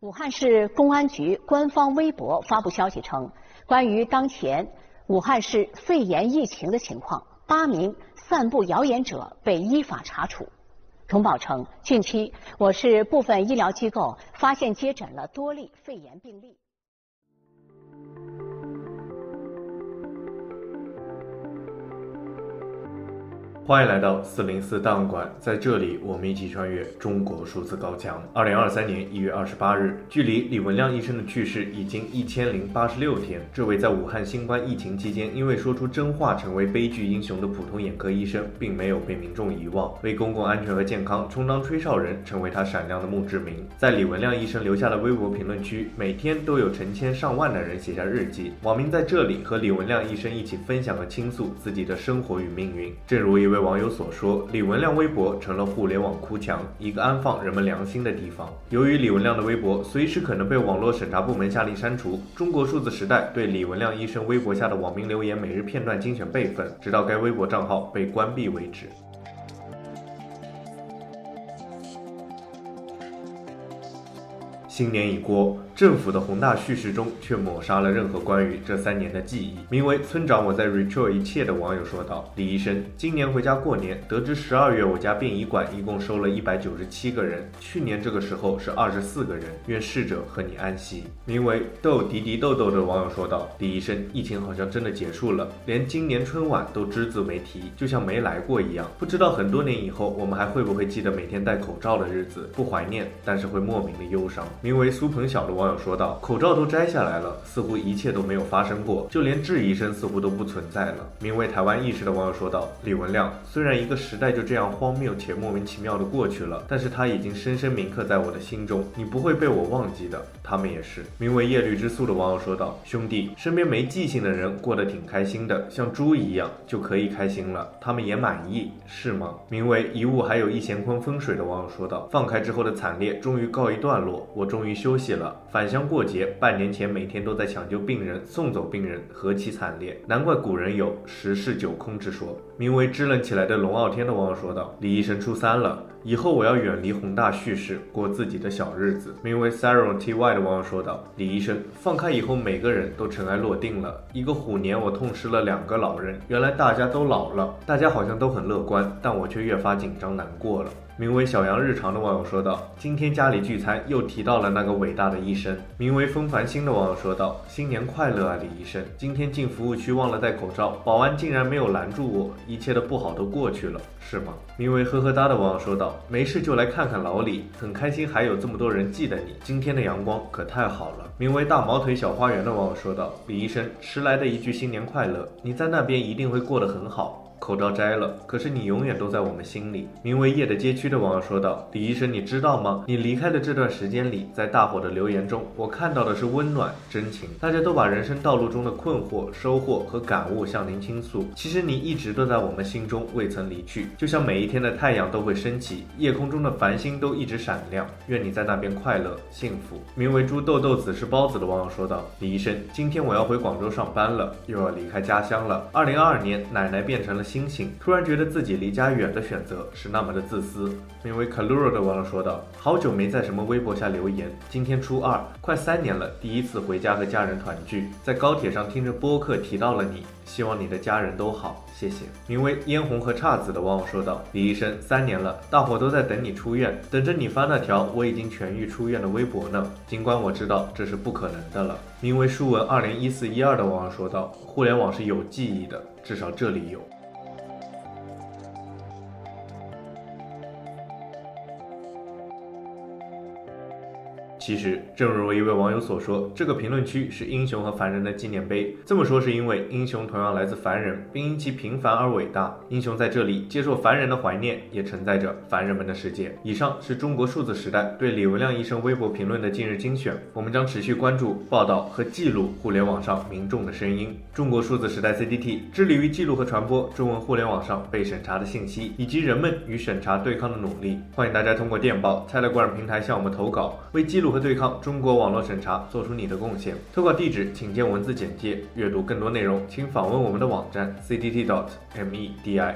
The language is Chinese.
武汉市公安局官方微博发布消息称，关于当前武汉市肺炎疫情的情况，八名散布谣言者被依法查处。通报称，近期我市部分医疗机构发现接诊了多例肺炎病例。欢迎来到四零四档案馆，在这里我们一起穿越中国数字高墙。二零二三年一月二十八日，距离李文亮医生的去世已经一千零八十六天。这位在武汉新冠疫情期间因为说出真话成为悲剧英雄的普通眼科医生，并没有被民众遗忘，为公共安全和健康充当吹哨人，成为他闪亮的墓志铭。在李文亮医生留下的微博评论区，每天都有成千上万的人写下日记，网民在这里和李文亮医生一起分享和倾诉自己的生活与命运。正如一位。网友所说，李文亮微博成了互联网哭墙，一个安放人们良心的地方。由于李文亮的微博随时可能被网络审查部门下令删除，中国数字时代对李文亮医生微博下的网民留言每日片段精选备份，直到该微博账号被关闭为止。新年已过。政府的宏大叙事中，却抹杀了任何关于这三年的记忆。名为“村长，我在 Ritual 一切”的网友说道：“李医生，今年回家过年，得知十二月我家殡仪馆一共收了一百九十七个人，去年这个时候是二十四个人。愿逝者和你安息。”名为“豆迪迪豆豆”的网友说道：“李医生，疫情好像真的结束了，连今年春晚都只字没提，就像没来过一样。不知道很多年以后，我们还会不会记得每天戴口罩的日子？不怀念，但是会莫名的忧伤。”名为“苏鹏晓”的网。网友说道：“口罩都摘下来了，似乎一切都没有发生过，就连质疑声似乎都不存在了。”名为“台湾意识”的网友说道：“李文亮，虽然一个时代就这样荒谬且莫名其妙的过去了，但是他已经深深铭刻在我的心中，你不会被我忘记的。他们也是。”名为“叶绿之素”的网友说道：“兄弟，身边没记性的人过得挺开心的，像猪一样就可以开心了，他们也满意，是吗？”名为“一物还有一乾坤风水”的网友说道：“放开之后的惨烈终于告一段落，我终于休息了。”返乡过节，半年前每天都在抢救病人、送走病人，何其惨烈！难怪古人有十室九空之说。名为“支棱起来的龙傲天”的网友说道：“李医生初三了，以后我要远离宏大叙事，过自己的小日子。”名为 “Saron Ty” 的网友说道：“李医生，放开以后，每个人都尘埃落定了。一个虎年，我痛失了两个老人，原来大家都老了，大家好像都很乐观，但我却越发紧张难过了。”名为小杨日常的网友说道：“今天家里聚餐又提到了那个伟大的医生。”名为风繁星的网友说道：“新年快乐啊，李医生！今天进服务区忘了戴口罩，保安竟然没有拦住我，一切的不好都过去了，是吗？”名为呵呵哒的网友说道：“没事就来看看老李，很开心还有这么多人记得你。今天的阳光可太好了。”名为大毛腿小花园的网友说道：“李医生，迟来的一句新年快乐，你在那边一定会过得很好。”口罩摘了，可是你永远都在我们心里。名为夜的街区的网友说道：“李医生，你知道吗？你离开的这段时间里，在大伙的留言中，我看到的是温暖、真情。大家都把人生道路中的困惑、收获和感悟向您倾诉。其实你一直都在我们心中，未曾离去。就像每一天的太阳都会升起，夜空中的繁星都一直闪亮。愿你在那边快乐幸福。”名为猪豆豆子是包子的网友说道：“李医生，今天我要回广州上班了，又要离开家乡了。二零二二年，奶奶变成了。”星星突然觉得自己离家远的选择是那么的自私。名为 Kaluro 的网友说道：“好久没在什么微博下留言，今天初二，快三年了，第一次回家和家人团聚，在高铁上听着播客提到了你，希望你的家人都好，谢谢。”名为嫣红和姹紫的网友说道：“李医生，三年了，大伙都在等你出院，等着你发那条我已经痊愈出院的微博呢。尽管我知道这是不可能的了。”名为书文二零一四一二的网友说道：“互联网是有记忆的，至少这里有。”其实，正如一位网友所说，这个评论区是英雄和凡人的纪念碑。这么说是因为英雄同样来自凡人，并因其平凡而伟大。英雄在这里接受凡人的怀念，也承载着凡人们的世界。以上是中国数字时代对李文亮医生微博评论的近日精选。我们将持续关注、报道和记录互联网上民众的声音。中国数字时代 CDT 致力于记录和传播中文互联网上被审查的信息，以及人们与审查对抗的努力。欢迎大家通过电报、Telegram 平台向我们投稿，为记录如何对抗中国网络审查做出你的贡献。投稿地址请见文字简介。阅读更多内容，请访问我们的网站 cddot media。